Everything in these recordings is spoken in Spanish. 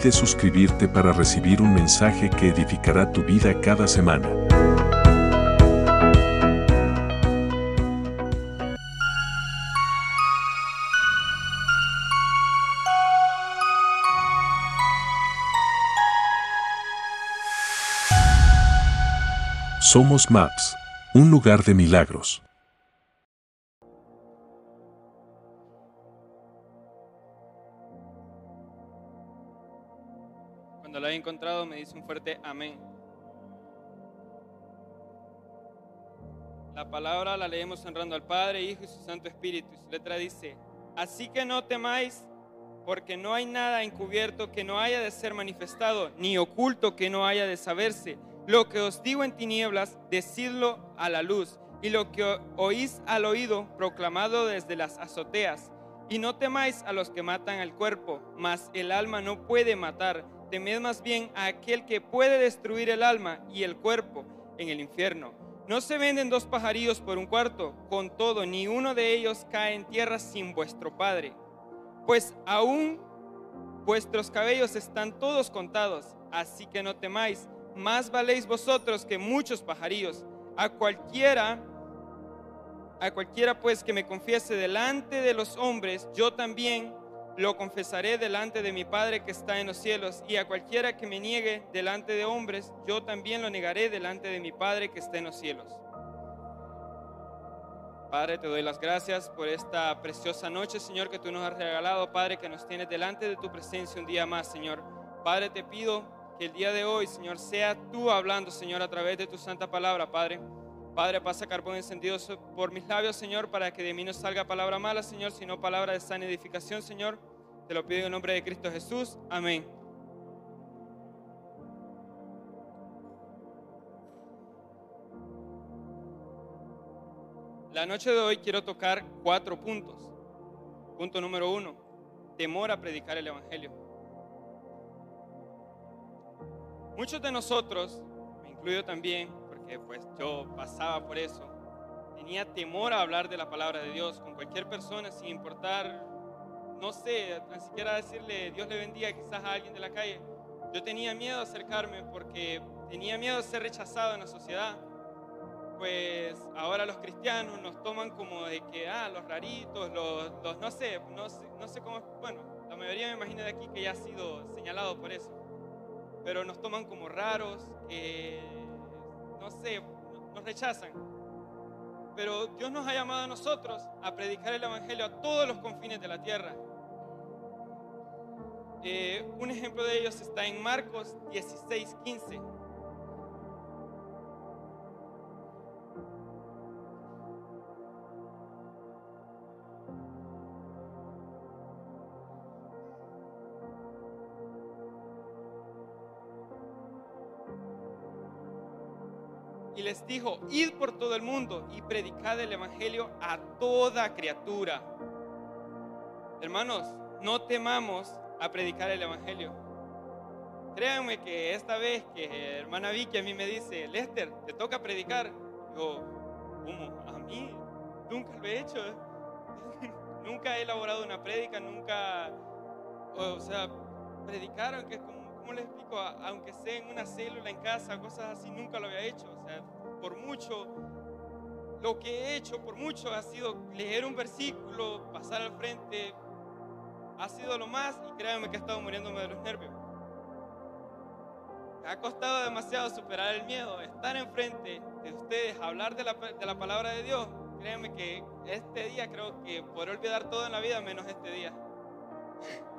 Olvides suscribirte para recibir un mensaje que edificará tu vida cada semana. Somos Maps, un lugar de milagros. Haya encontrado me dice un fuerte amén. La palabra la leemos honrando al Padre, Hijo y su Santo Espíritu. Su letra dice, así que no temáis, porque no hay nada encubierto que no haya de ser manifestado, ni oculto que no haya de saberse. Lo que os digo en tinieblas, decidlo a la luz, y lo que oís al oído, proclamado desde las azoteas. Y no temáis a los que matan el cuerpo, mas el alma no puede matar. Temed más bien a aquel que puede destruir el alma y el cuerpo en el infierno. No se venden dos pajarillos por un cuarto, con todo, ni uno de ellos cae en tierra sin vuestro Padre. Pues aún vuestros cabellos están todos contados, así que no temáis más valéis vosotros que muchos pajarillos. A cualquiera, a cualquiera pues que me confiese delante de los hombres, yo también lo confesaré delante de mi Padre que está en los cielos. Y a cualquiera que me niegue delante de hombres, yo también lo negaré delante de mi Padre que está en los cielos. Padre, te doy las gracias por esta preciosa noche, Señor, que tú nos has regalado, Padre, que nos tienes delante de tu presencia un día más, Señor. Padre, te pido que el día de hoy, Señor, sea tú hablando, Señor, a través de tu santa palabra, Padre. Padre, pasa carbón encendido por mis labios, Señor, para que de mí no salga palabra mala, Señor, sino palabra de sana edificación, Señor. Te lo pido en el nombre de Cristo Jesús. Amén. La noche de hoy quiero tocar cuatro puntos. Punto número uno, temor a predicar el Evangelio. Muchos de nosotros, me incluyo también, porque pues yo pasaba por eso, tenía temor a hablar de la palabra de Dios con cualquier persona sin importar, no sé, ni siquiera decirle Dios le bendiga quizás a alguien de la calle. Yo tenía miedo de acercarme porque tenía miedo de ser rechazado en la sociedad. Pues ahora los cristianos nos toman como de que, ah, los raritos, los, los no sé, no sé, no sé cómo, bueno, la mayoría me imagino de aquí que ya ha sido señalado por eso pero nos toman como raros, que, no sé, nos rechazan. Pero Dios nos ha llamado a nosotros a predicar el Evangelio a todos los confines de la tierra. Eh, un ejemplo de ellos está en Marcos 16, 15. y les dijo, id por todo el mundo y predicad el Evangelio a toda criatura. Hermanos, no temamos a predicar el Evangelio. Créanme que esta vez que hermana Vicky a mí me dice, Lester, te toca predicar, yo, ¿cómo? ¿A mí? Nunca lo he hecho. nunca he elaborado una prédica, nunca, o sea, predicar, aunque ¿cómo les explico? Aunque sea en una célula, en casa, cosas así, nunca lo había hecho. O sea, por mucho, lo que he hecho por mucho ha sido leer un versículo, pasar al frente, ha sido lo más y créanme que he estado muriéndome de los nervios. Me ha costado demasiado superar el miedo, estar enfrente de ustedes, hablar de la, de la palabra de Dios. Créanme que este día creo que podré olvidar todo en la vida menos este día.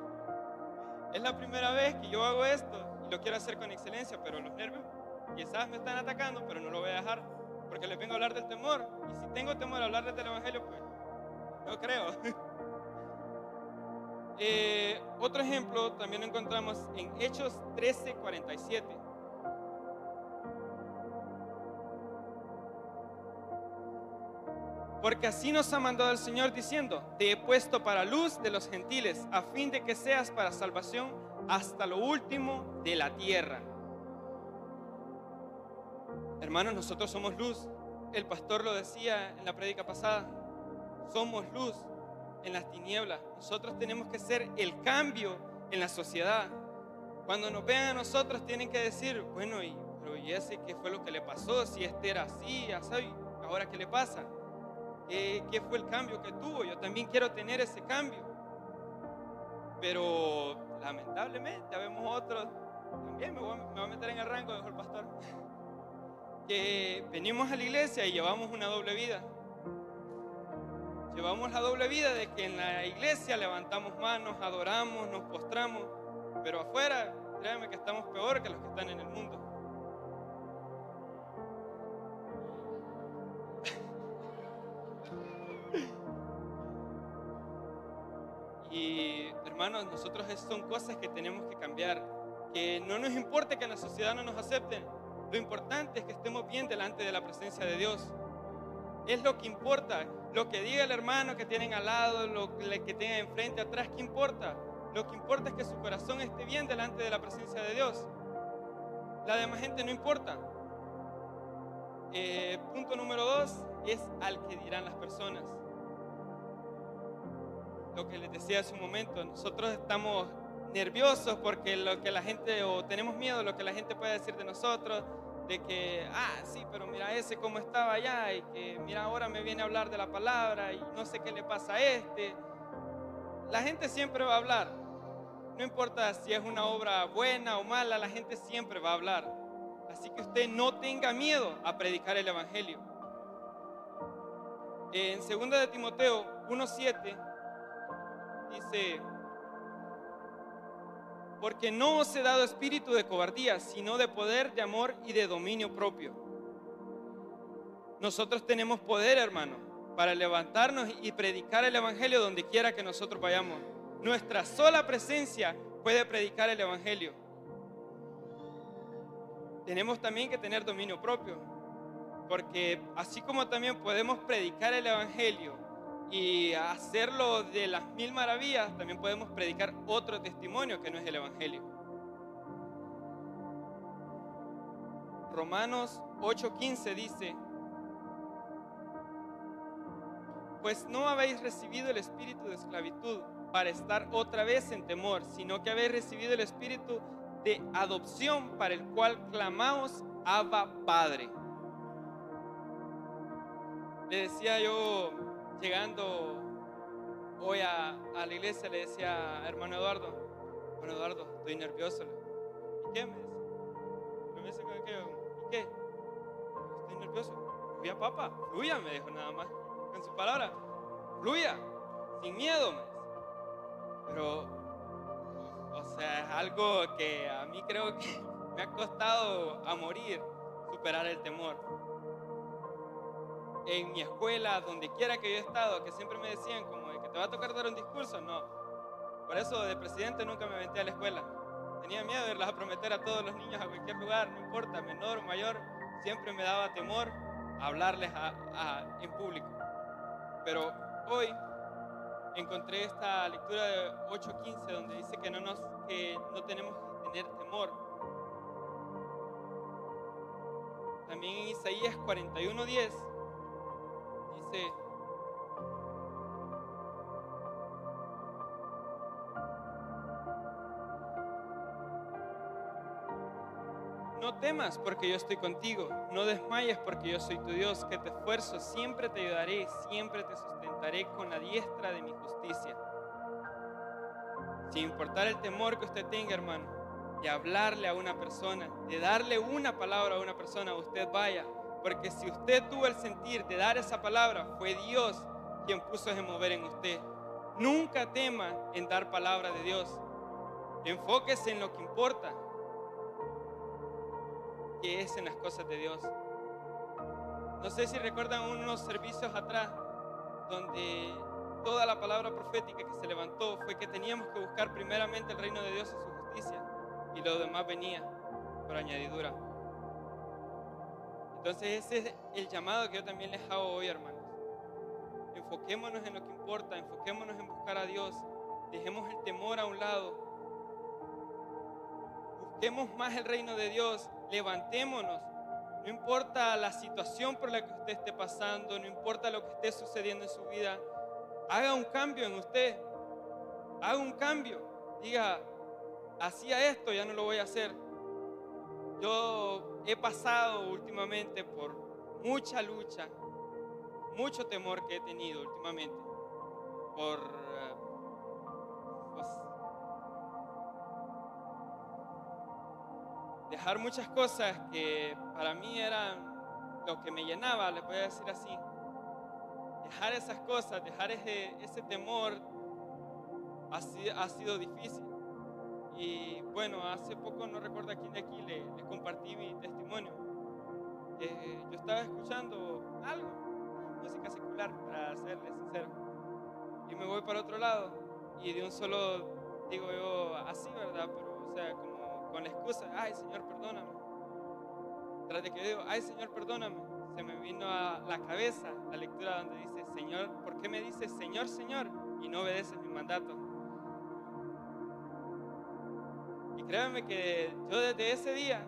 Es la primera vez que yo hago esto y lo quiero hacer con excelencia, pero los nervios quizás me están atacando, pero no lo voy a dejar porque les vengo a hablar del temor. Y si tengo temor a hablar del Evangelio, pues no creo. Eh, otro ejemplo también lo encontramos en Hechos 13, 47. Porque así nos ha mandado el Señor diciendo, te he puesto para luz de los gentiles, a fin de que seas para salvación hasta lo último de la tierra. Hermanos, nosotros somos luz. El pastor lo decía en la prédica pasada, somos luz en las tinieblas. Nosotros tenemos que ser el cambio en la sociedad. Cuando nos vean a nosotros tienen que decir, bueno, y, pero ¿y ese qué fue lo que le pasó? Si este era así, así, ahora qué le pasa? ¿Qué, fue el cambio que tuvo? Yo también quiero tener ese cambio. Pero lamentablemente vemos otros, también me voy, a, meter en el rango, dijo el pastor, que venimos a la iglesia y llevamos una doble vida. Llevamos la doble vida de que en la iglesia levantamos manos, adoramos, nos postramos, pero afuera, créanme que estamos peor que los que están en el mundo. Y hermanos, nosotros son cosas que tenemos que cambiar. Que no nos importe que en la sociedad no nos acepten. Lo importante es que estemos bien delante de la presencia de Dios. Es lo que importa. Lo que diga el hermano que tienen al lado, lo que tenga enfrente, atrás, ¿qué importa? Lo que importa es que su corazón esté bien delante de la presencia de Dios. La demás gente no importa. Eh, punto número dos es al que dirán las personas lo que les decía hace un momento, nosotros estamos nerviosos porque lo que la gente, o tenemos miedo de lo que la gente puede decir de nosotros, de que, ah, sí, pero mira ese cómo estaba allá, y que mira ahora me viene a hablar de la palabra y no sé qué le pasa a este. La gente siempre va a hablar, no importa si es una obra buena o mala, la gente siempre va a hablar. Así que usted no tenga miedo a predicar el Evangelio. En 2 de Timoteo 1.7 dice, porque no os he dado espíritu de cobardía, sino de poder, de amor y de dominio propio. Nosotros tenemos poder, hermano, para levantarnos y predicar el Evangelio donde quiera que nosotros vayamos. Nuestra sola presencia puede predicar el Evangelio. Tenemos también que tener dominio propio, porque así como también podemos predicar el Evangelio y hacerlo de las mil maravillas, también podemos predicar otro testimonio que no es el Evangelio. Romanos 8:15 dice, pues no habéis recibido el espíritu de esclavitud para estar otra vez en temor, sino que habéis recibido el espíritu de adopción para el cual clamamos Abba Padre. Le decía yo llegando hoy a, la iglesia, le decía hermano Eduardo, hermano Eduardo, estoy nervioso. ¿Y qué? Me dice. Me dice. ¿Y qué? Estoy nervioso. Fluya, papá, fluya, me dijo nada más. Con su palabra, fluya, sin miedo, me. Pero, o sea, es algo que a mí creo que me ha costado a morir superar el temor en mi escuela, donde quiera que yo he estado, que siempre me decían como que te va a tocar dar un discurso, no. Por eso de presidente nunca me aventé a la escuela. Tenía miedo de irlas a prometer a todos los niños a cualquier lugar, no importa, menor mayor, siempre me daba temor hablarles en público. Pero hoy encontré esta lectura de 8.15 donde dice que no, nos, que no tenemos que tener temor. También en Isaías 41.10 no temas porque yo estoy contigo, no desmayes porque yo soy tu Dios, que te esfuerzo, siempre te ayudaré, siempre te sustentaré con la diestra de mi justicia. Sin importar el temor que usted tenga, hermano, de hablarle a una persona, de darle una palabra a una persona, usted vaya, porque si usted tuvo el sentir de dar esa palabra, fue Dios quien puso ese mover en usted. Nunca tema en dar palabra de Dios. Enfóquese en lo que importa, que es en las cosas de Dios. No sé si recuerdan unos servicios atrás donde toda la palabra profética que se levantó fue que teníamos que buscar primeramente el reino de Dios y su justicia y lo demás venía por añadidura. Entonces ese es el llamado que yo también les hago hoy, hermanos. Enfoquémonos en lo que importa, enfoquémonos en buscar a Dios. Dejemos el temor a un lado. Busquemos más el reino de Dios. Levantémonos. No importa la situación por la que usted esté pasando, no importa lo que esté sucediendo en su vida, haga un cambio en usted. Haga un cambio. Diga, hacía esto, ya no lo voy a hacer. Yo he pasado últimamente por mucha lucha, mucho temor que he tenido últimamente por eh, pues, dejar muchas cosas que para mí eran lo que me llenaba, les voy a decir así. Dejar esas cosas, dejar ese, ese temor ha ha sido difícil. Y bueno, hace poco, no recuerdo a quién de aquí, le, compartí mi testimonio. Eh, yo estaba escuchando algo, música secular, para serles sincero. Y me voy para otro lado y de un solo, digo yo, así, ¿verdad? Pero, o sea, como con la excusa, ay Señor, perdóname. Tras de que digo, ay Señor, perdóname, se me vino a la cabeza la lectura donde dice, Señor, ¿por qué me dices Señor, Señor? Y no obedeces mi mandato. Y créanme que yo desde ese día,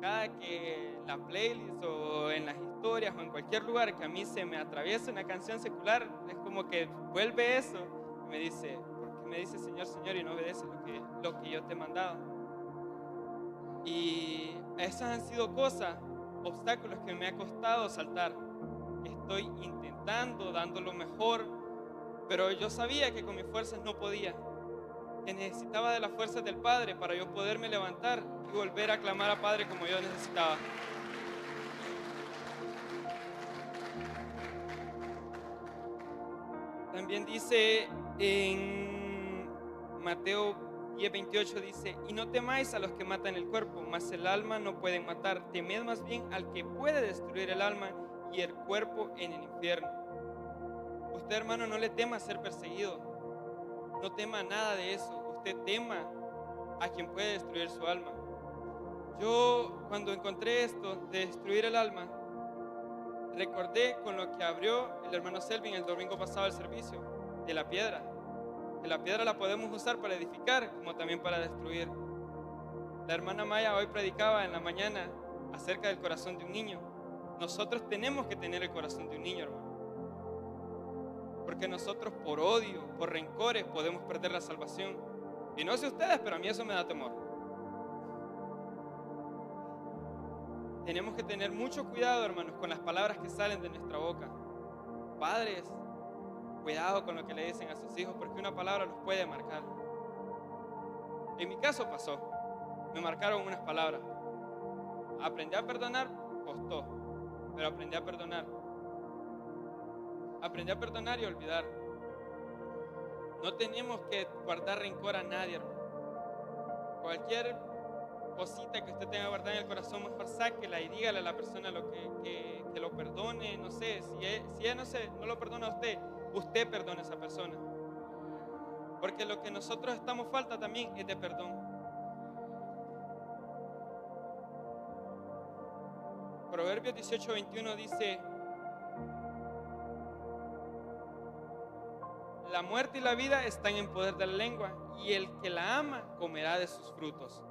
cada que en la playlist o en las historias o en cualquier lugar que a mí se me atraviesa una canción secular, es como que vuelve eso y me dice, ¿por qué me dices Señor, Señor y no obedeces lo que, lo que yo te he mandado? Y esas han sido cosas, obstáculos que me ha costado saltar. Estoy intentando, dando lo mejor, pero yo sabía que con mis fuerzas no podía que necesitaba de las fuerzas del Padre para yo poderme levantar y volver a clamar a Padre como yo necesitaba. También dice en Mateo 10:28 dice, y no temáis a los que matan el cuerpo, mas el alma no pueden matar, temed más bien al que puede destruir el alma y el cuerpo en el infierno. Usted hermano no le tema ser perseguido, no tema nada de eso. Usted tema a quien puede destruir su alma. Yo cuando encontré esto de destruir el alma, recordé con lo que abrió el hermano Selvin el domingo pasado el servicio, de la piedra. Que la piedra la podemos usar para edificar como también para destruir. La hermana Maya hoy predicaba en la mañana acerca del corazón de un niño. Nosotros tenemos que tener el corazón de un niño, hermano. Porque nosotros por odio, por rencores, podemos perder la salvación. Y no sé ustedes, pero a mí eso me da temor. Tenemos que tener mucho cuidado, hermanos, con las palabras que salen de nuestra boca. Padres, cuidado con lo que le dicen a sus hijos, porque una palabra los puede marcar. En mi caso pasó. Me marcaron unas palabras. Aprendí a perdonar, costó, pero aprendí a perdonar. Aprendí a perdonar y olvidar. No tenemos que guardar rencor a nadie, hermano. Cualquier cosita que usted tenga guardada en el corazón, mejor sáquela y dígale a la persona lo que, que, lo perdone. No sé, si él, si él no, sé, no lo perdona a usted, usted perdone a esa persona. Porque lo que nosotros estamos falta también es de perdón. Proverbios 18, 21 dice, La muerte y la vida están en poder de la lengua, y el que la ama comerá de sus frutos.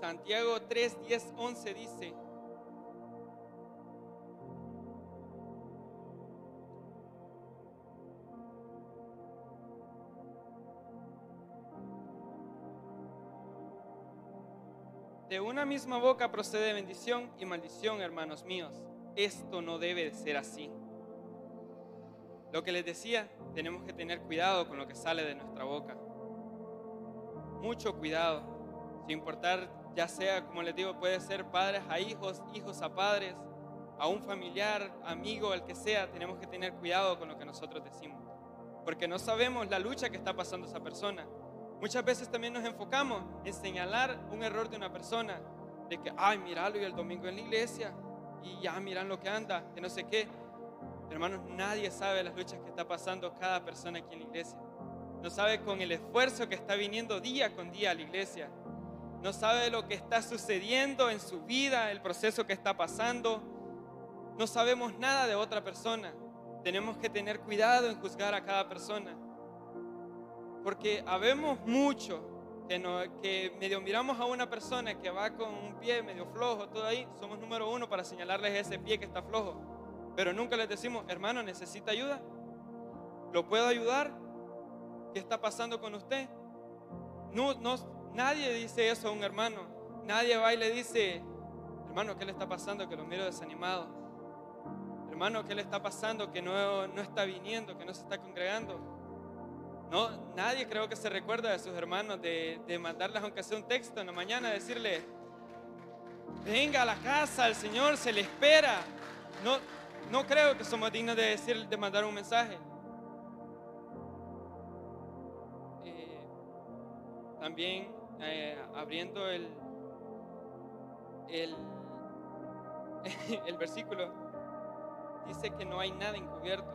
Santiago 3, 10, 11 dice, De una misma boca procede bendición y maldición, hermanos míos. Esto no debe de ser así. Lo que les decía, tenemos que tener cuidado con lo que sale de nuestra boca. Mucho cuidado, sin importar, ya sea, como les digo, puede ser padres a hijos, hijos a padres, a un familiar, amigo, el que sea, tenemos que tener cuidado con lo que nosotros decimos. Porque no sabemos la lucha que está pasando esa persona. Muchas veces también nos enfocamos en señalar un error de una persona, de que, ay, míralo y el domingo en la iglesia, y ya miran lo que anda, que no sé qué. Hermanos, nadie sabe las luchas que está pasando cada persona aquí en la iglesia. No sabe con el esfuerzo que está viniendo día con día a la iglesia. No sabe lo que está sucediendo en su vida, el proceso que está pasando. no sabemos nada de otra persona. Tenemos que tener cuidado en juzgar a cada persona. Porque habemos mucho que, no, que medio miramos a una persona que va con un pie medio flojo, todo ahí, somos número uno para señalarles ese pie que está flojo. Pero nunca les decimos, hermano, necesita ayuda. ¿Lo puedo ayudar? ¿Qué está pasando con usted? No, no, nadie dice eso a un hermano. Nadie va y le dice, hermano, ¿qué le está pasando? Que lo miro desanimado. Hermano, ¿qué le está pasando? Que no, no está viniendo, que no se está congregando. No, nadie creo que se recuerda de sus hermanos de, de mandarles aunque sea un texto en la mañana, decirle, venga a la casa, el Señor se le espera. No, no creo que somos dignos de decir, de mandar un mensaje. Eh, también eh, abriendo el, el, versículo, dice que no hay nada encubierto.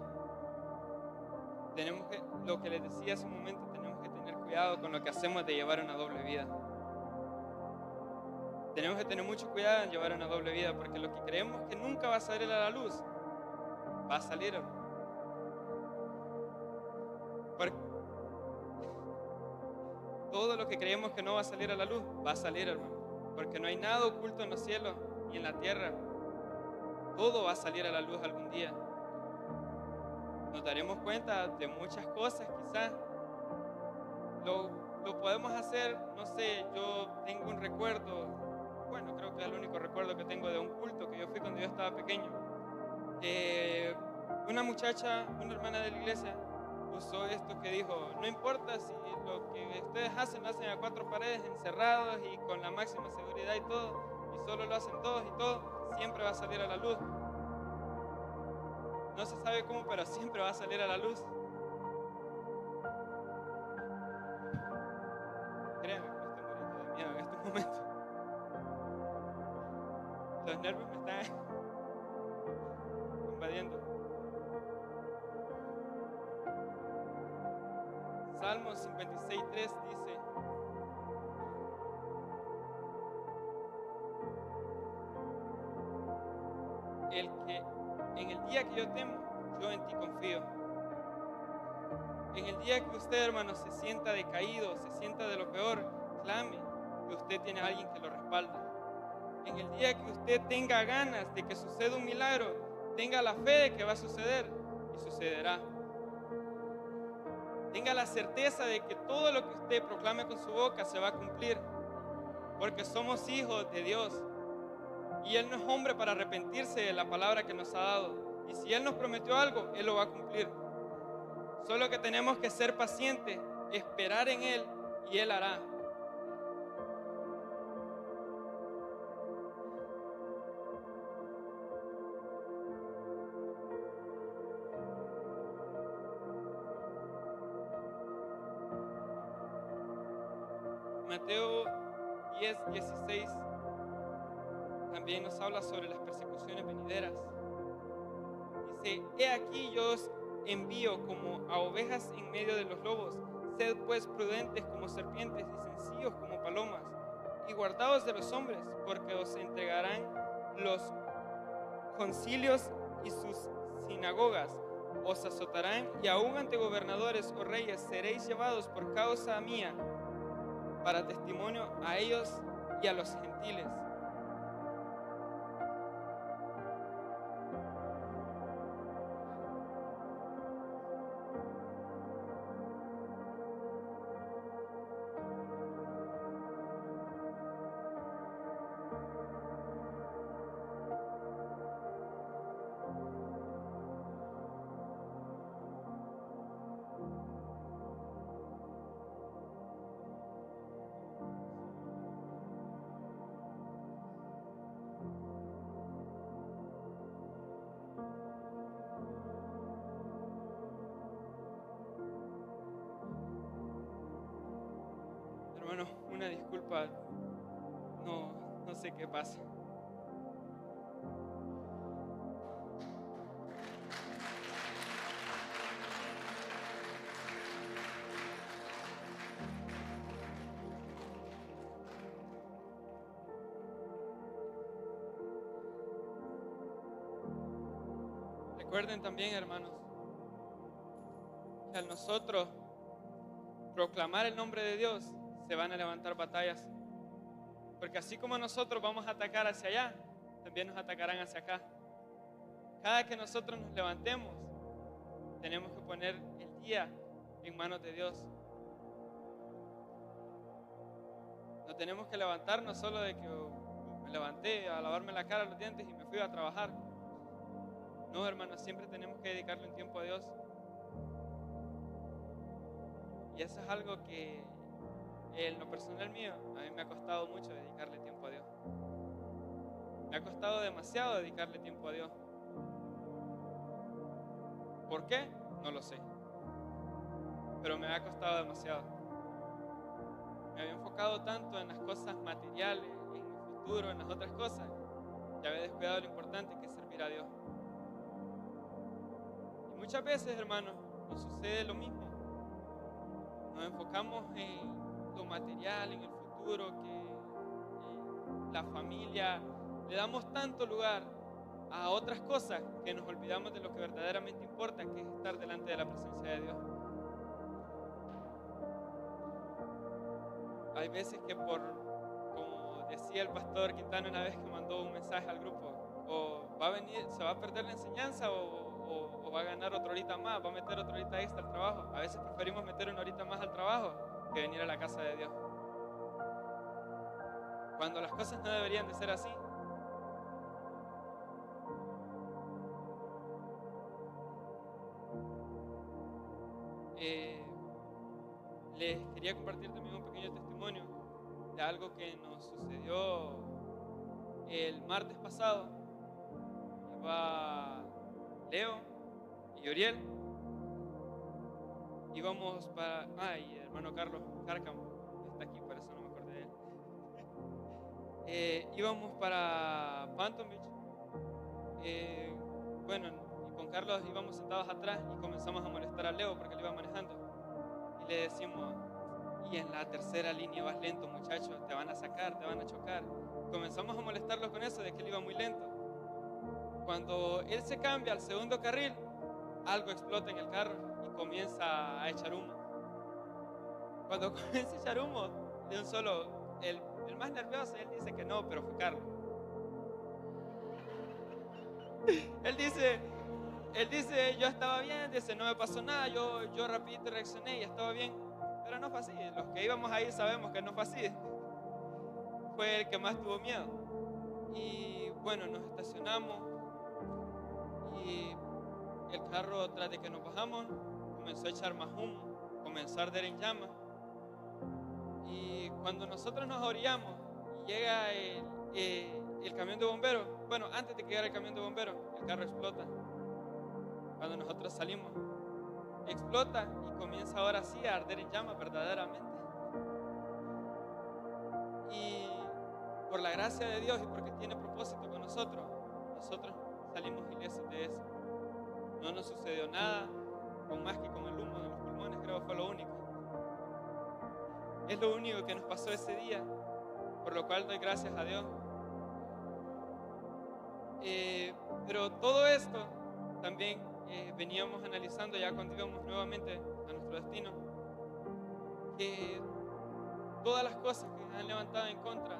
Tenemos lo que les decía hace un momento, tenemos que tener cuidado con lo que hacemos de llevar una doble vida. Tenemos que tener mucho cuidado en llevar una doble vida, porque lo que creemos que nunca va a salir a la luz, va a salir. Porque todo lo que creemos que no va a salir a la luz, va a salir, hermano. Porque no hay nada oculto en los cielos ni en la tierra. Todo va a salir a la luz algún día. Nos daremos cuenta de muchas cosas, quizás. Lo, lo podemos hacer, no sé, yo tengo un recuerdo, bueno, creo que es el único recuerdo que tengo de un culto que yo fui cuando yo estaba pequeño. Eh, una muchacha, una hermana de la iglesia, usó esto que dijo, no importa si lo que ustedes hacen lo hacen a cuatro paredes, encerrados y con la máxima seguridad y todo, y solo lo hacen todos y todo, siempre va a salir a la luz. No se sabe cómo, pero siempre va a salir a la luz. Se sienta decaído, se sienta de lo peor, clame que usted tiene a alguien que lo respalda. En el día que usted tenga ganas de que suceda un milagro, tenga la fe de que va a suceder y sucederá. Tenga la certeza de que todo lo que usted proclame con su boca se va a cumplir, porque somos hijos de Dios. Y Él no es hombre para arrepentirse de la palabra que nos ha dado. Y si Él nos prometió algo, Él lo va a cumplir. Solo que tenemos que ser pacientes, esperar en Él y Él hará. Mateo 10, 16 también nos habla sobre las persecuciones venideras. Dice, he aquí yo envío como a ovejas en medio de los lobos. Sed pues prudentes como serpientes y sencillos como palomas. Y guardaos de los hombres, porque os entregarán los concilios y sus sinagogas. Os azotarán y aún ante gobernadores o reyes seréis llevados por causa mía para testimonio a ellos y a los gentiles. Una disculpa. No, no sé qué pasa. Recuerden también, hermanos, que al nosotros proclamar el nombre de Dios, se van a levantar batallas. Porque así como nosotros vamos a atacar hacia allá, también nos atacarán hacia acá. Cada que nosotros nos levantemos, tenemos que poner el día en manos de Dios. No tenemos que levantarnos solo de que oh, me levanté a lavarme la cara, los dientes y me fui a trabajar. No, hermanos, siempre tenemos que dedicarle un tiempo a Dios. Y eso es algo que en lo personal mío, a mí me ha costado mucho dedicarle tiempo a Dios. Me ha costado demasiado dedicarle tiempo a Dios. ¿Por qué? No lo sé. Pero me ha costado demasiado. Me había enfocado tanto en las cosas materiales, en el futuro, en las otras cosas, que había descuidado lo importante que es servir a Dios. Y muchas veces, hermanos, nos sucede lo mismo. Nos enfocamos en material, en el futuro, que la familia, le damos tanto lugar a otras cosas que nos olvidamos de lo que verdaderamente importa, que es estar delante de la presencia de Dios. Hay veces que por, como decía el pastor Quintana una vez que mandó un mensaje al grupo, o va a venir, se va a perder la enseñanza o, va a ganar otra horita más, va a meter otra horita extra al trabajo. A veces preferimos meter una horita más al trabajo que venir a la casa de Dios. Cuando las cosas no deberían de ser así, Eh, les quería compartir también un pequeño testimonio de algo que nos sucedió el martes pasado. Iba Leo y Uriel. Íbamos para. Y el hermano Carlos Cárcamo, está aquí, por eso no me acordé de él. Eh, íbamos para Phantom Beach. Eh, bueno, con Carlos íbamos sentados atrás y comenzamos a molestar a Leo porque lo iba manejando. Y le decimos, y en la tercera línea vas lento muchacho, te van a sacar, te van a chocar. Comenzamos a molestarlo con eso de que él iba muy lento. Cuando él se cambia al segundo carril, algo explota en el carro y comienza a echar humo. Cuando comienza a echar humo, de un solo, el, el más nervioso, él dice que no, pero fue Carlos. Él dice, él dice, yo estaba bien, dice, no me pasó nada, yo, yo rapidito reaccioné y estaba bien. Pero no fue así, los que íbamos ahí sabemos que no fue así. Fue el que más tuvo miedo. Y bueno, nos estacionamos y el carro tras de que nos bajamos comenzó a echar más humo, comenzó a arder en llamas. Y cuando nosotros nos orillamos llega el, eh, el camión de bomberos, bueno, antes de que llegara el camión de bomberos, el carro explota cuando nosotros salimos. Explota y comienza ahora sí a arder en llamas verdaderamente. Y por la gracia de Dios y porque tiene propósito con nosotros, nosotros salimos ilesos de eso. No nos sucedió nada, con más que con el humo de los pulmones, creo fue lo único. Es lo único que nos pasó ese día, por lo cual doy gracias a Dios. Eh, pero todo esto también eh, veníamos analizando ya cuando íbamos nuevamente a nuestro destino, que todas las cosas que han levantado en contra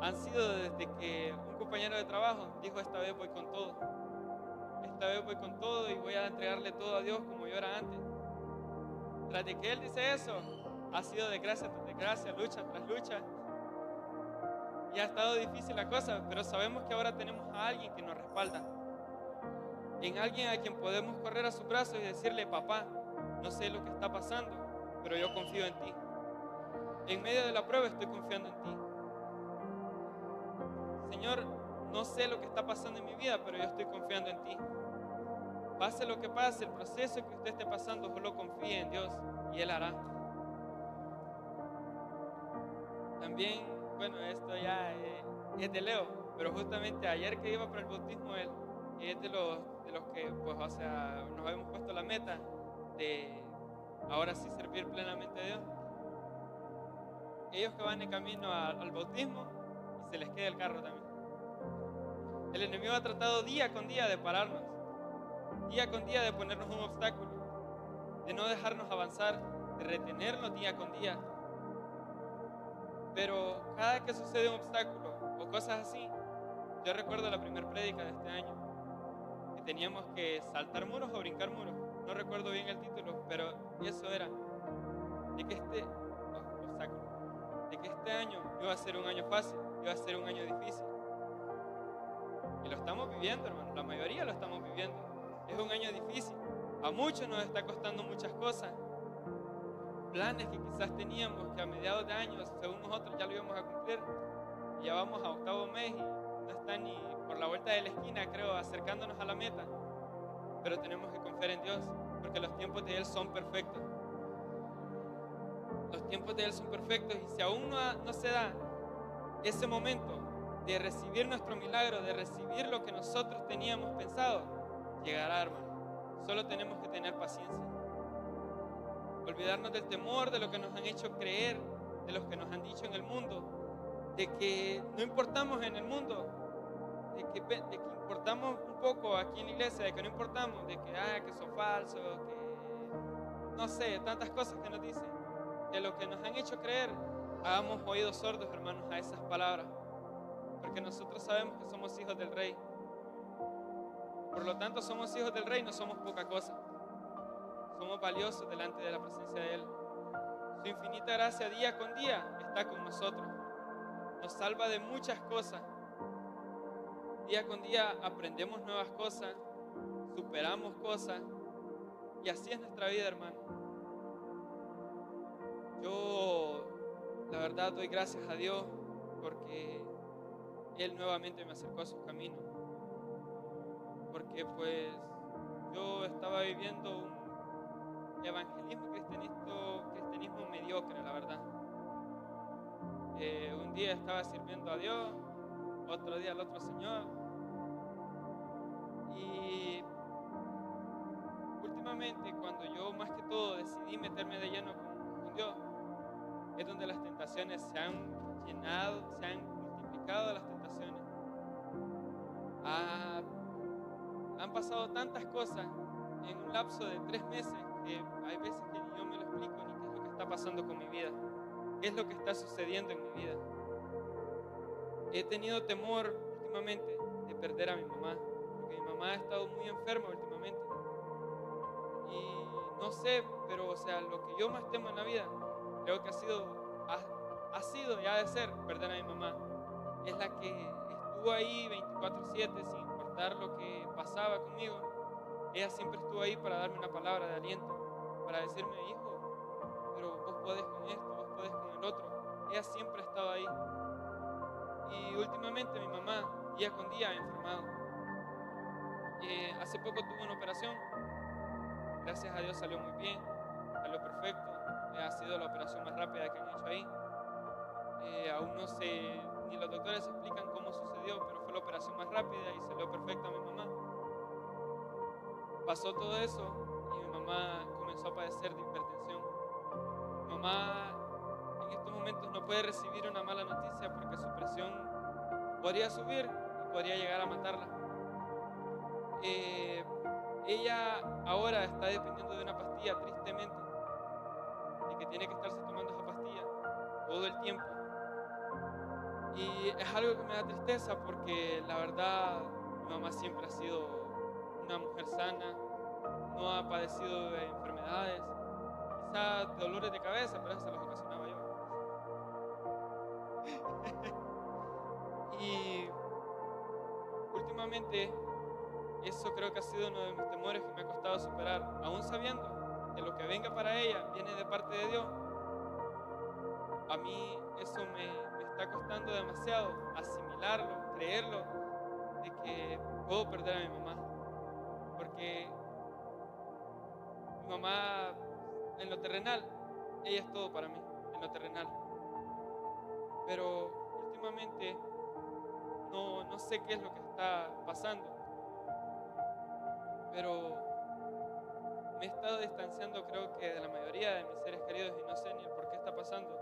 han sido desde que un compañero de trabajo dijo esta vez voy con todo. Esta vez voy con todo y voy a entregarle todo a Dios como yo era antes. Tras que él dice eso, ha sido de gracia tras de gracia, lucha tras lucha. Y ha estado difícil la cosa, pero sabemos que ahora tenemos a alguien que nos respalda en alguien a quien podemos correr a sus brazos y decirle, papá, no sé lo que está pasando, pero yo confío en ti. En medio de la prueba estoy confiando en ti. Señor, no sé lo que está pasando en mi vida, pero yo estoy confiando en ti. Pase lo que pase, el proceso que usted esté pasando, solo confíe en Dios y Él hará. También, bueno, esto ya es de Leo, pero justamente ayer que iba para el bautismo, él es de los que, pues, o sea, nos habíamos puesto la meta de ahora sí servir plenamente a Dios. Ellos que van en camino al bautismo y se les queda el carro también. El enemigo ha tratado día con día de pararnos, día con día de ponernos un obstáculo, de no dejarnos avanzar, de retenernos día con día. Pero cada que sucede un obstáculo o cosas así, yo recuerdo la primera prédica de este año, que teníamos que saltar muros o brincar muros. No recuerdo bien el título, pero eso era. De que este obstáculo, de que este año iba a ser un año fácil, iba a ser un año difícil. Lo estamos viviendo, hermano. La mayoría lo estamos viviendo. Es un año difícil. A muchos nos está costando muchas cosas. Planes que quizás teníamos que a mediados de año, según nosotros, ya lo íbamos a cumplir. Ya vamos a octavo mes y no está ni por la vuelta de la esquina, creo, acercándonos a la meta. Pero tenemos que confiar en Dios, porque los tiempos de Él son perfectos. Los tiempos de Él son perfectos y si aún no, no se da ese momento de recibir nuestro milagro, de recibir lo que nosotros teníamos pensado, llegará, hermano. Solo tenemos que tener paciencia. Olvidarnos del temor, de lo que nos han hecho creer, de lo que nos han dicho en el mundo, de que no importamos en el mundo, de que, de que importamos un poco aquí en la iglesia, de que no importamos, de que, ah, que son falsos, que no sé, tantas cosas que nos dicen, de lo que nos han hecho creer, hagamos oídos sordos, hermanos, a esas palabras, porque nosotros sabemos que somos hijos del Rey. Por lo tanto, somos hijos del Rey, no somos poca cosa. Somos valiosos delante de la presencia de Él. Su infinita gracia día con día está con nosotros. Nos salva de muchas cosas. Día con día aprendemos nuevas cosas, superamos cosas. Y así es nuestra vida, hermano. Yo, la verdad, doy gracias a Dios porque Él nuevamente me acercó a sus caminos. Porque pues yo estaba viviendo un evangelismo cristianismo, cristianismo mediocre, la verdad. Eh, un día estaba sirviendo a Dios, otro día al otro Señor. Y últimamente, cuando yo más que todo decidí meterme de lleno con, con Dios, es donde las tentaciones se han llenado, se han multiplicado las tentaciones. Ah, han pasado tantas cosas en un lapso de tres meses que hay veces que ni yo me lo explico ni qué es lo que está pasando con mi vida, qué es lo que está sucediendo en mi vida. He tenido temor últimamente de perder a mi mamá, porque mi mamá ha estado muy enferma últimamente. Y no sé, pero o sea, lo que yo más temo en la vida, creo que ha sido, ha, ha sido y ha de ser perder a mi mamá. Es la que estuvo ahí 24/7 sin importar lo que pasaba conmigo. Ella siempre estuvo ahí para darme una palabra de aliento, para decirme, hijo, pero vos podés con esto, vos podés con el otro. Ella siempre ha estado ahí. Y últimamente mi mamá, día con día, ha enfermado. Eh, hace poco tuvo una operación. Gracias a Dios salió muy bien, salió perfecto. Ha sido la operación más rápida que han hecho ahí. Eh, aún no sé, ni los doctores explican cómo sucedió, pero fue la operación más rápida y salió perfecta mi mamá. Pasó todo eso y mi mamá comenzó a padecer de hipertensión. Mi mamá en estos momentos no puede recibir una mala noticia porque su presión podría subir y podría llegar a matarla. Eh, ella ahora está dependiendo de una pastilla, tristemente, de que tiene que estarse tomando esa pastilla todo el tiempo. Y es algo que me da tristeza porque la verdad mi mamá siempre ha sido una mujer sana, no ha padecido de enfermedades, quizás dolores de cabeza, pero eso se los ocasionaba yo. y últimamente eso creo que ha sido uno de mis temores que me ha costado superar, aún sabiendo que lo que venga para ella viene de parte de Dios. A mí eso me, costando demasiado asimilarlo, creerlo, de que puedo perder a mi mamá. Porque mi mamá en lo terrenal, ella es todo para mí, en lo terrenal. Pero últimamente no, no sé qué es lo que está pasando. Pero me he estado distanciando creo que de la mayoría de mis seres queridos y no sé ni por qué está pasando.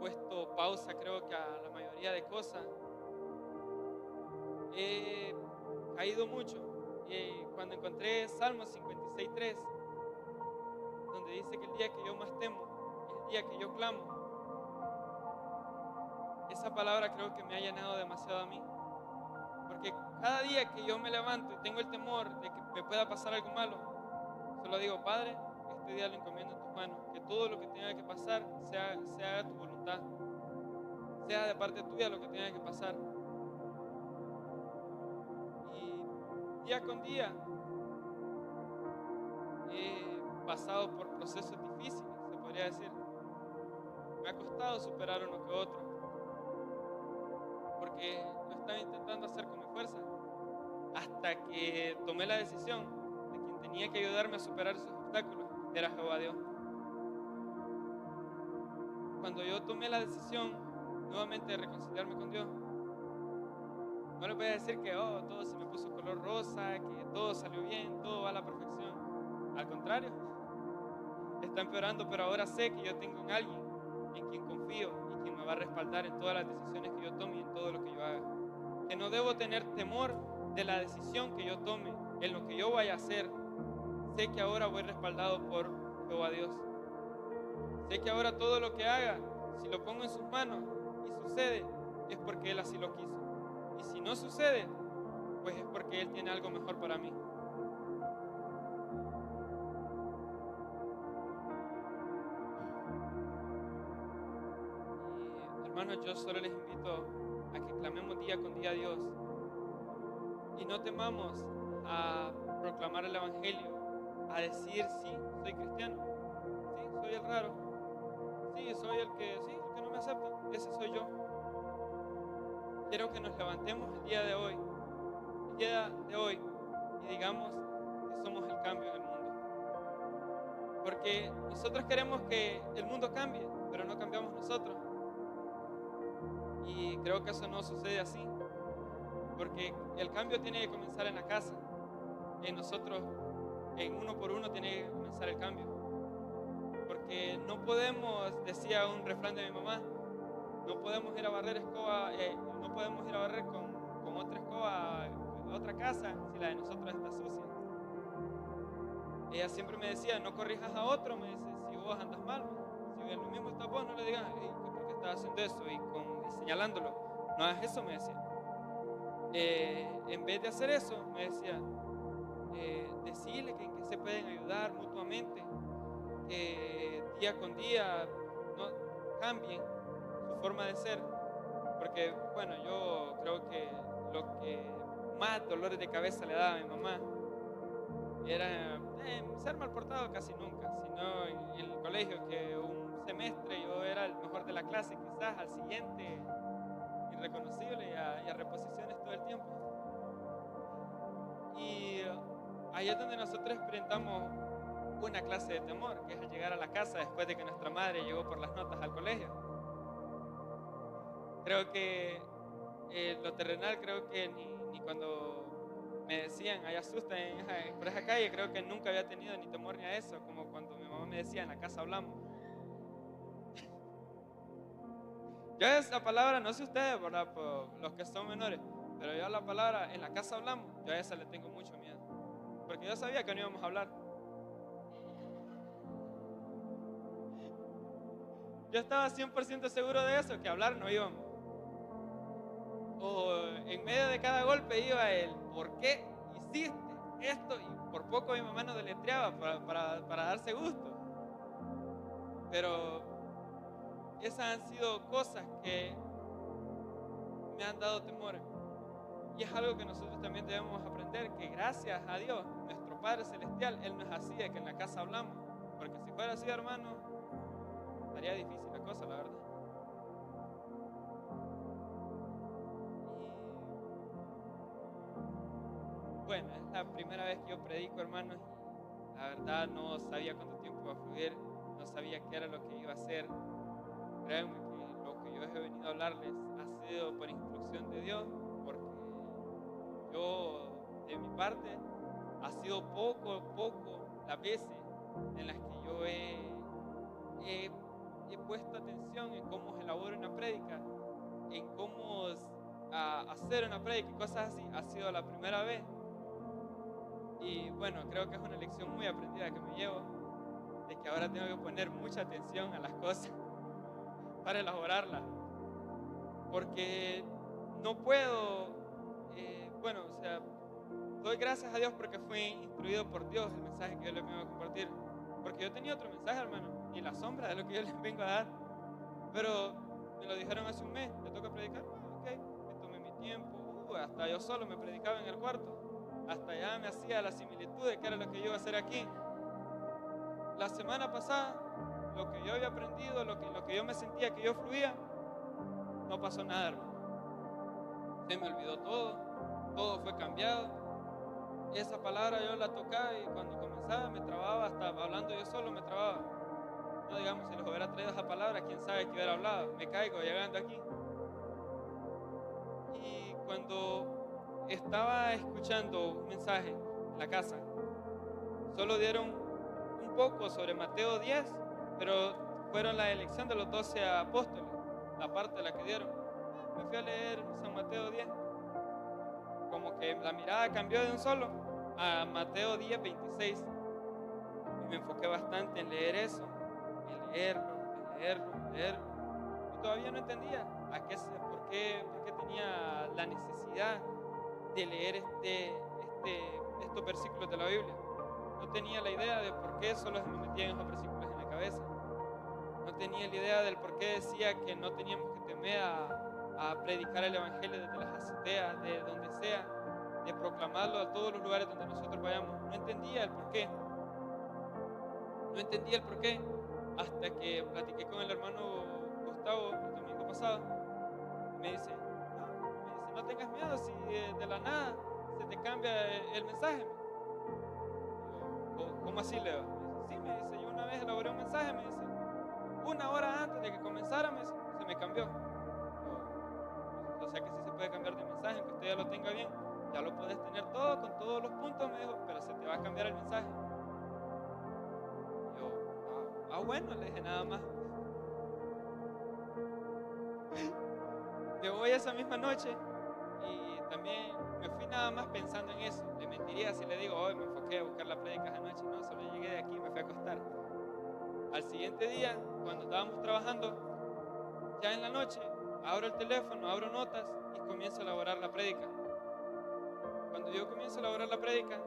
Puesto pausa creo que a la mayoría de cosas. He caído mucho eh, cuando encontré Salmo 56.3, donde dice que el día que yo más temo es el día que yo clamo, esa palabra creo que me ha llenado demasiado a mí. Porque cada día que yo me levanto y tengo el temor de que me pueda pasar algo malo, solo digo, Padre, este día lo encomiendo en tus manos, que todo lo que tenga que pasar sea, sea tu voluntad, sea de parte tuya lo que tenga que pasar. Y día con día he pasado por procesos difíciles, se podría decir. Me ha costado superar uno que otro, porque lo estaba intentando hacer con mi fuerza, hasta que tomé la decisión de quien tenía que ayudarme a superar esos obstáculos era Jehová Dios. Cuando yo tomé la decisión nuevamente de reconciliarme con Dios, no le voy a decir que oh, todo se me puso color rosa, que todo salió bien, todo va a la perfección. Al contrario, está empeorando, pero ahora sé que yo tengo en alguien en quien confío y quien me va a respaldar en todas las decisiones que yo tome y en todo lo que yo haga. Que no debo tener temor de la decisión que yo tome, en lo que yo vaya a hacer. Sé que ahora voy respaldado por Jehová Dios. Sé que ahora todo lo que haga, si lo pongo en sus manos y sucede, es porque Él así lo quiso. Y si no sucede, pues es porque Él tiene algo mejor para mí. Hermanos, yo solo les invito a que clamemos día con día a Dios y no temamos a proclamar el Evangelio, a decir, sí, soy cristiano, sí, soy el raro, sí, soy el que, sí, el que no me acepta, ese soy yo. Quiero que nos levantemos el día de hoy, el día de hoy, y digamos que somos el cambio en el mundo. Porque nosotros queremos que el mundo cambie, pero no cambiamos nosotros. Y creo que eso no sucede así. Porque el cambio tiene que comenzar en la casa. En nosotros, en uno por uno, tiene que comenzar el cambio. No podemos, decía un refrán de mi mamá, no podemos ir a barrer escoba, eh, no podemos ir a barrer con, con otra escoba a otra casa si la de nosotros está sucia. Ella siempre me decía, no corrijas a otro, me dice, si vos andas mal, si lo mismo está vos, no le digas, ¿por qué estás haciendo eso? Y, con, señalándolo, no hagas eso, me decía. Eh, en vez de hacer eso, me decía, eh, decirle que que se pueden ayudar mutuamente, que día con día no cambien su forma de ser, porque bueno, yo creo que lo que más dolores de cabeza le daba a mi mamá era eh, ser mal portado casi nunca, sino en el colegio que un semestre yo era el mejor de la clase, quizás al siguiente irreconocible y a, y a reposiciones todo el tiempo. Y ahí es donde nosotros experimentamos una clase de temor, que es al llegar a la casa después de que nuestra madre llegó por las notas al colegio. Creo que eh, lo terrenal, creo que ni, ni cuando me decían, hay asusta en esa- por esa calle, creo que nunca había tenido ni temor ni a eso, como cuando mi mamá me decía, en la casa hablamos. Yo esa palabra, no sé ustedes, ¿verdad? Por los que son menores, pero yo la palabra, en la casa hablamos, yo a esa le tengo mucho miedo. Porque yo sabía que no íbamos a hablar. Yo estaba 100% seguro de eso, que hablar no íbamos. O en medio de cada golpe iba el, ¿por qué hiciste esto? Y por poco mi mamá nos deletreaba para, para, darse gusto. Pero esas han sido cosas que me han dado temores. Y es algo que nosotros también debemos aprender, que gracias a Dios, nuestro Padre Celestial, Él no es así de que en la casa hablamos. Porque si fuera así, hermano, estaría difícil la cosa, la verdad. Bueno, es la primera vez que yo predico, hermanos, la verdad no sabía cuánto tiempo iba a fluir, no sabía qué era lo que iba a hacer. Créanme que lo que yo he venido a hablarles ha sido por instrucción de Dios, porque yo, de mi parte, ha sido poco, poco las veces en las que yo he, he, he puesto atención en cómo se elabora una prédica, en cómo ah, hacer una prédica y cosas así. Ha sido la primera vez Y bueno, creo que es una lección muy aprendida que me llevo, de que ahora tengo que poner mucha atención a las cosas para elaborarlas. Porque no puedo, eh, bueno, o sea, doy gracias a Dios porque fui instruido por Dios el mensaje que yo les vengo a compartir. Porque yo tenía otro mensaje, hermano, ni la sombra de lo que yo les vengo a dar. Pero me lo dijeron hace un mes, ¿te toca predicar? Ah, ok, me tomé mi tiempo, uh, hasta yo solo me predicaba en el cuarto. Hasta ya me hacía la similitud de qué era lo que yo iba a hacer aquí. La semana pasada, lo que yo había aprendido, lo que, lo que yo me sentía que yo fluía, no pasó nada. Se me olvidó todo, todo fue cambiado. Esa palabra yo la tocaba y cuando comenzaba me trababa, hasta hablando yo solo me trababa. No digamos, si les hubiera traído esa palabra, quién sabe qué hubiera hablado. Me caigo llegando aquí. Y cuando estaba escuchando un mensaje en la casa, solo dieron un poco sobre Mateo 10, pero fueron la elección de los 12 apóstoles, la parte de la que dieron. Me fui a leer San Mateo 10. Como que la mirada cambió de un solo a Mateo 10, 26. Y me enfoqué bastante en leer eso, leerlo, leerlo, leerlo. Y todavía no entendía a qué, por, qué, por qué tenía la necesidad de leer este, este, estos versículos de la Biblia. No tenía la idea de por qué solo se me metían esos versículos en la cabeza. No tenía la idea del por qué decía que no teníamos que temer a, a predicar el Evangelio desde las azoteas, de donde sea, de proclamarlo a todos los lugares donde nosotros vayamos. No entendía el por qué. No entendía el por qué hasta que platiqué con el hermano Gustavo el domingo pasado. Me dice, no, me dice, no tengas miedo si de, de la nada se te cambia el, mensaje. ¿Cómo así, Leo? Me dice, sí, me dice, yo una vez elaboré un mensaje, me dice, una hora antes de que comenzara, me se me cambió. O sea que sí se puede cambiar de mensaje, aunque usted ya lo tenga bien. Ya lo puedes tener todo con todos los puntos, me dijo, pero se te va a cambiar el mensaje. Yo, ah, bueno, le dije nada más. Me voy esa misma noche y también me fui nada más pensando en eso. Le mentiría si le digo, hoy me enfoqué a buscar la prédica esa noche. No, solo llegué de aquí y me fui a acostar. Al siguiente día, cuando estábamos trabajando, ya en la noche, abro el teléfono, abro notas y comienzo a elaborar la prédica. Cuando yo comienzo a elaborar la prédica,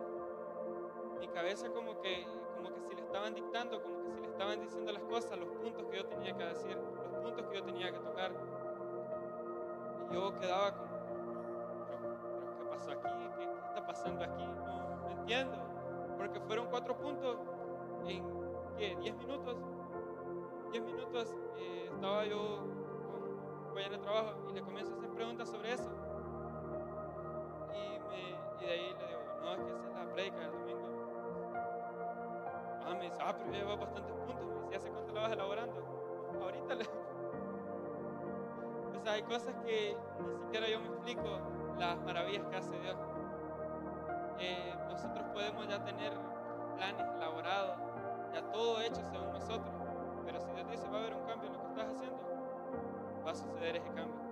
mi cabeza como que, como que si le estaban dictando, como estaban diciendo las cosas, los puntos que yo tenía que decir, los puntos que yo tenía que tocar. Y yo quedaba como, ¿qué pasó aquí? ¿Qué, está pasando aquí? No, entiendo. Porque fueron cuatro puntos en, ¿qué? ¿10 minutos? 10 minutos eh, estaba yo con compañero de trabajo y le comienzo a hacer preguntas sobre eso. Ah, pero bastantes puntos. Dice, ¿hace cuánto la vas elaborando? Ahorita le... O sea, hay cosas que ni siquiera yo me explico las maravillas que hace Dios. Eh, nosotros podemos ya tener planes elaborados, ya todo hecho según nosotros. Pero si Dios dice va a haber un cambio en lo que estás haciendo, va a suceder ese cambio.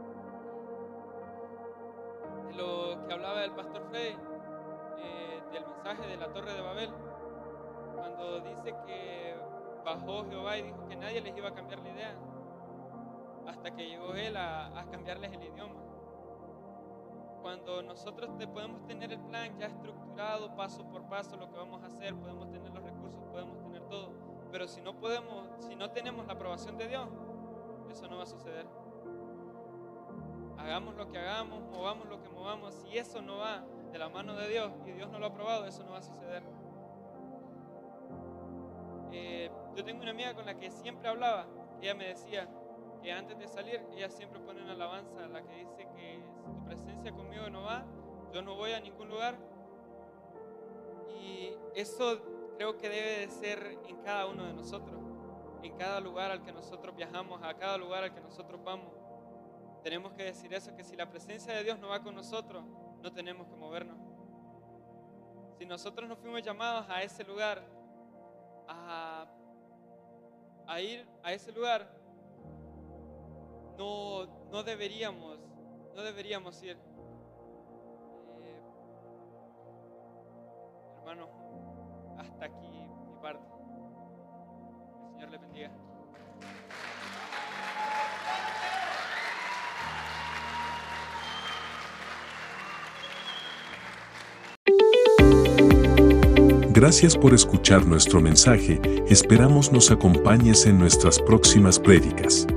Lo que hablaba el pastor Freddy, eh, del mensaje de la Torre de Babel, cuando dice que bajó Jehová y dijo que nadie les iba a cambiar la idea, hasta que llegó Él a, cambiarles el idioma. Cuando nosotros te podemos tener el plan ya estructurado, paso por paso, lo que vamos a hacer, podemos tener los recursos, podemos tener todo, pero si no podemos, si no tenemos la aprobación de Dios, eso no va a suceder. Hagamos lo que hagamos, movamos lo que movamos, si eso no va de la mano de Dios y Dios no lo ha aprobado, eso no va a suceder. Eh, yo tengo una amiga con la que siempre hablaba, ella me decía que antes de salir, ella siempre pone una alabanza, la que dice que si tu presencia conmigo no va, yo no voy a ningún lugar. Y eso creo que debe de ser en cada uno de nosotros, en cada lugar al que nosotros viajamos, a cada lugar al que nosotros vamos. Tenemos que decir eso, que si la presencia de Dios no va con nosotros, no tenemos que movernos. Si nosotros no fuimos llamados a ese lugar, a, ir a ese lugar, no, no deberíamos, no deberíamos ir. Eh, hermano hasta aquí mi parte. El Señor le bendiga. Gracias por escuchar nuestro mensaje, esperamos nos acompañes en nuestras próximas prédicas.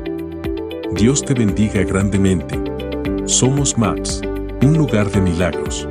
Dios te bendiga grandemente. Somos MAPS, un lugar de milagros.